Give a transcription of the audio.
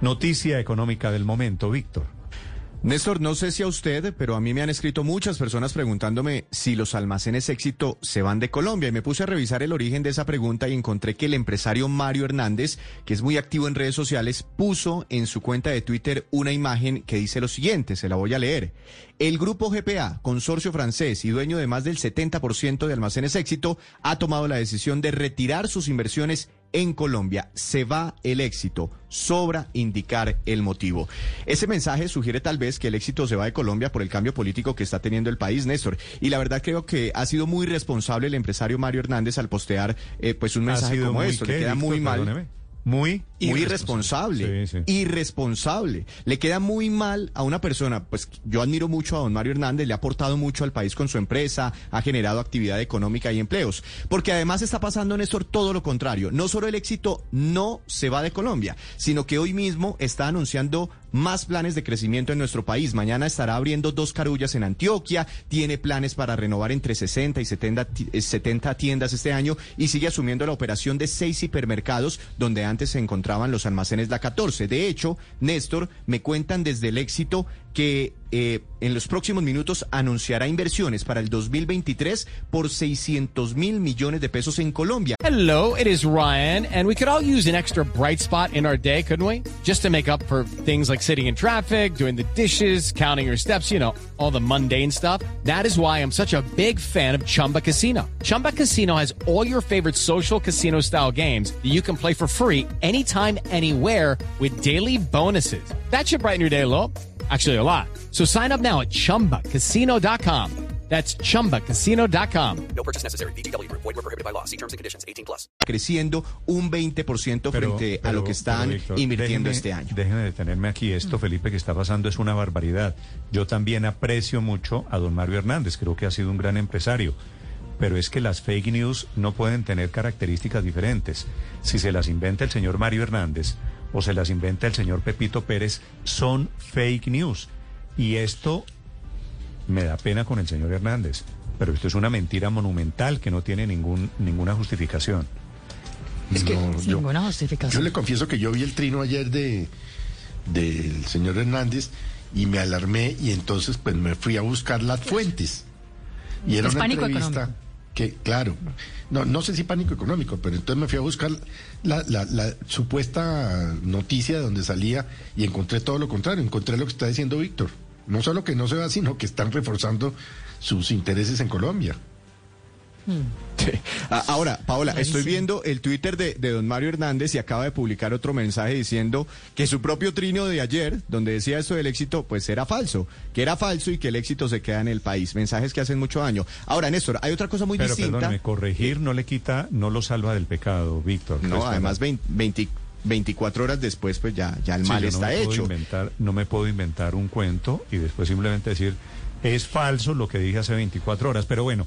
Noticia económica del momento, Víctor. Néstor, no sé si a usted, pero a mí me han escrito muchas personas preguntándome si los almacenes éxito se van de Colombia y me puse a revisar el origen de esa pregunta y encontré que el empresario Mario Hernández, que es muy activo en redes sociales, puso en su cuenta de Twitter una imagen que dice lo siguiente, se la voy a leer. El grupo GPA, consorcio francés y dueño de más del 70% de almacenes éxito, ha tomado la decisión de retirar sus inversiones en Colombia. Se va el éxito. Sobra indicar el motivo. Ese mensaje sugiere tal vez que el éxito se va de Colombia por el cambio político que está teniendo el país, Néstor. Y la verdad creo que ha sido muy responsable el empresario Mario Hernández al postear eh, pues un mensaje como esto. Le queda muy mal. Muy, muy irresponsable, Sí, sí. irresponsable. Le queda muy mal a una persona, pues yo admiro mucho a don Mario Hernández, le ha aportado mucho al país con su empresa, ha generado actividad económica y empleos, porque además está pasando, Néstor, todo lo contrario. No solo el éxito no se va de Colombia, sino que hoy mismo está anunciando más planes de crecimiento en nuestro país. Mañana estará abriendo dos carullas en Antioquia, tiene planes para renovar entre 60 y 70, ti- eh, 70 tiendas este año y sigue asumiendo la operación de seis hipermercados donde antes se encontraban los almacenes La 14. De hecho, Néstor, me cuentan desde el éxito que eh, en los próximos minutos anunciará inversiones para el 2023 por 600 mil millones de pesos en Colombia. Hello, it is Ryan, and we could all use an extra bright spot in our day, couldn't we? Just to make up for things like sitting in traffic, doing the dishes, counting your steps, you know, all the mundane stuff. That is why I'm such a big fan of Chumba Casino. Chumba Casino has all your favorite social casino style games that you can play for free anytime, anywhere with daily bonuses. That should brighten your day a little. Actually, a lot. So sign up now at chumbacasino.com. That's chumbacasino.com. No purchase necessary. VGW Group. Void were prohibited by law. See terms and conditions. 18 plus. creciendo un 20% frente a lo que están pero, Víctor, invirtiendo déjeme- este año. Déjeme detenerme aquí. Esto, Felipe, que está pasando es una barbaridad. Yo también aprecio mucho a don Mario Hernández. Creo que ha sido un gran empresario. Pero es que las fake news no pueden tener características diferentes. Si se las inventa el señor Mario Hernández o se las inventa el señor Pepito Pérez, son fake news. Y esto me da pena con el señor Hernández. Pero esto es una mentira monumental que no tiene ningún, ninguna justificación. Es que Sin yo, ninguna yo justificación. le confieso que yo vi el trino ayer de del señor Hernández y me alarmé y entonces pues me fui a buscar las fuentes. Y era Es una pánico entrevista económico. Que, claro, no, no sé si pánico económico, pero entonces me fui a buscar la, la- la supuesta noticia de donde salía y encontré todo lo contrario, encontré lo que está diciendo Víctor. No solo que no se va, sino que están reforzando sus intereses en Colombia. Sí. Ah, Ahora, Paola, estoy viendo el Twitter de, de don Mario Hernández y acaba de publicar otro mensaje diciendo que su propio trino de ayer, donde decía esto del éxito, pues era falso, que era falso y que el éxito se queda en el país. Mensajes que hacen mucho daño. Ahora, Néstor, hay otra cosa muy Pero distinta. perdóneme, corregir no le quita, no lo salva del pecado, Víctor. No, Pues, además bueno, 20 20 24 horas después, pues ya, ya el sí, mal no está hecho. Inventar, no me puedo inventar un cuento y después simplemente decir, es falso lo que dije hace 24 horas. Pero bueno,